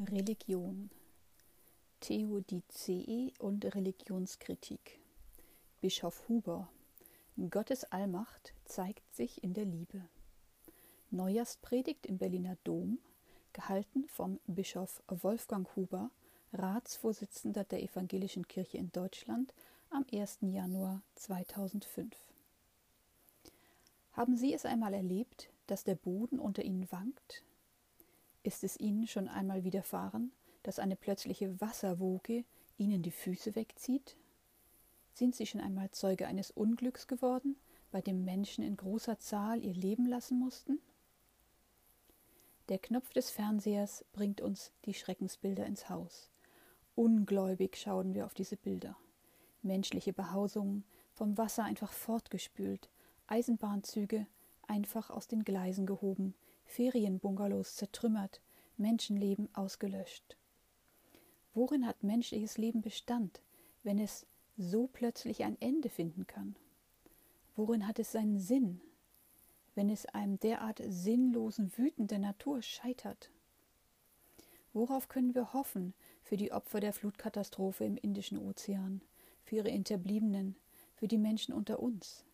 Religion. Theodizee und Religionskritik. Bischof Huber. Gottes Allmacht zeigt sich in der Liebe. Neujahrspredigt im Berliner Dom gehalten vom Bischof Wolfgang Huber, Ratsvorsitzender der Evangelischen Kirche in Deutschland am 1. Januar 2005 Haben Sie es einmal erlebt, dass der Boden unter Ihnen wankt, ist es Ihnen schon einmal widerfahren, dass eine plötzliche Wasserwoge Ihnen die Füße wegzieht? Sind Sie schon einmal Zeuge eines Unglücks geworden, bei dem Menschen in großer Zahl ihr Leben lassen mussten? Der Knopf des Fernsehers bringt uns die Schreckensbilder ins Haus. Ungläubig schauen wir auf diese Bilder. Menschliche Behausungen, vom Wasser einfach fortgespült, Eisenbahnzüge einfach aus den Gleisen gehoben, Ferienbungalows zertrümmert, Menschenleben ausgelöscht. Worin hat menschliches Leben Bestand, wenn es so plötzlich ein Ende finden kann? Worin hat es seinen Sinn, wenn es einem derart sinnlosen Wüten der Natur scheitert? Worauf können wir hoffen für die Opfer der Flutkatastrophe im Indischen Ozean, für ihre Hinterbliebenen, für die Menschen unter uns,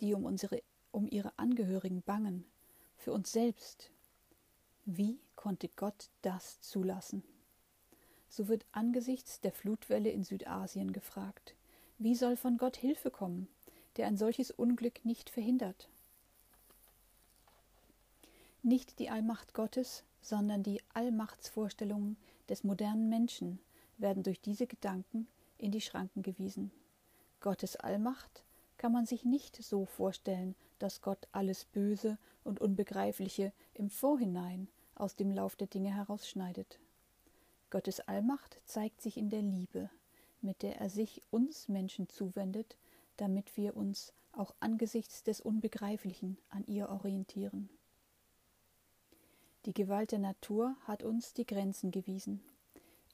die um, unsere, um ihre Angehörigen bangen, für uns selbst. Wie konnte Gott das zulassen? So wird angesichts der Flutwelle in Südasien gefragt, wie soll von Gott Hilfe kommen, der ein solches Unglück nicht verhindert? Nicht die Allmacht Gottes, sondern die Allmachtsvorstellungen des modernen Menschen werden durch diese Gedanken in die Schranken gewiesen. Gottes Allmacht kann man sich nicht so vorstellen, dass Gott alles Böse und Unbegreifliche im Vorhinein aus dem Lauf der Dinge herausschneidet. Gottes Allmacht zeigt sich in der Liebe, mit der er sich uns Menschen zuwendet, damit wir uns auch angesichts des Unbegreiflichen an ihr orientieren. Die Gewalt der Natur hat uns die Grenzen gewiesen.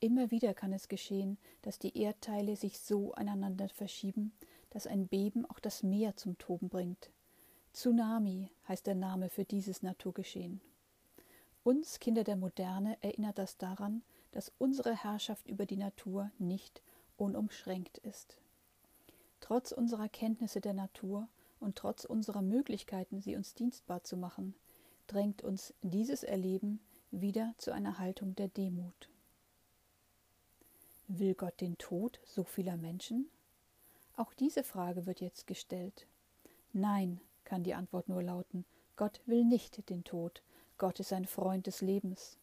Immer wieder kann es geschehen, dass die Erdteile sich so aneinander verschieben, dass ein Beben auch das Meer zum Toben bringt. Tsunami heißt der Name für dieses Naturgeschehen. Uns Kinder der Moderne erinnert das daran, dass unsere Herrschaft über die Natur nicht unumschränkt ist. Trotz unserer Kenntnisse der Natur und trotz unserer Möglichkeiten, sie uns dienstbar zu machen, drängt uns dieses Erleben wieder zu einer Haltung der Demut. Will Gott den Tod so vieler Menschen? Auch diese Frage wird jetzt gestellt. Nein, kann die Antwort nur lauten, Gott will nicht den Tod, Gott ist ein Freund des Lebens.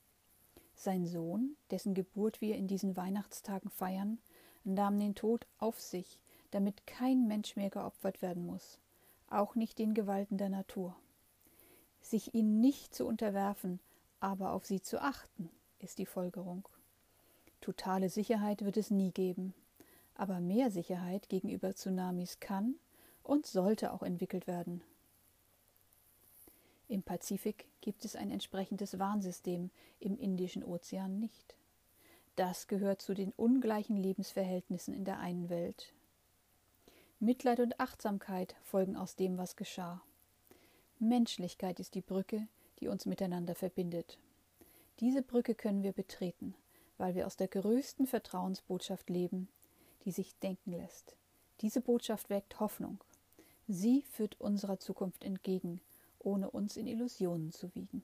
Sein Sohn, dessen Geburt wir in diesen Weihnachtstagen feiern, nahm den Tod auf sich, damit kein Mensch mehr geopfert werden muss, auch nicht den Gewalten der Natur. Sich ihnen nicht zu unterwerfen, aber auf sie zu achten, ist die Folgerung. Totale Sicherheit wird es nie geben aber mehr Sicherheit gegenüber Tsunamis kann und sollte auch entwickelt werden. Im Pazifik gibt es ein entsprechendes Warnsystem, im Indischen Ozean nicht. Das gehört zu den ungleichen Lebensverhältnissen in der einen Welt. Mitleid und Achtsamkeit folgen aus dem, was geschah. Menschlichkeit ist die Brücke, die uns miteinander verbindet. Diese Brücke können wir betreten, weil wir aus der größten Vertrauensbotschaft leben, die sich denken lässt. Diese Botschaft weckt Hoffnung. Sie führt unserer Zukunft entgegen, ohne uns in Illusionen zu wiegen.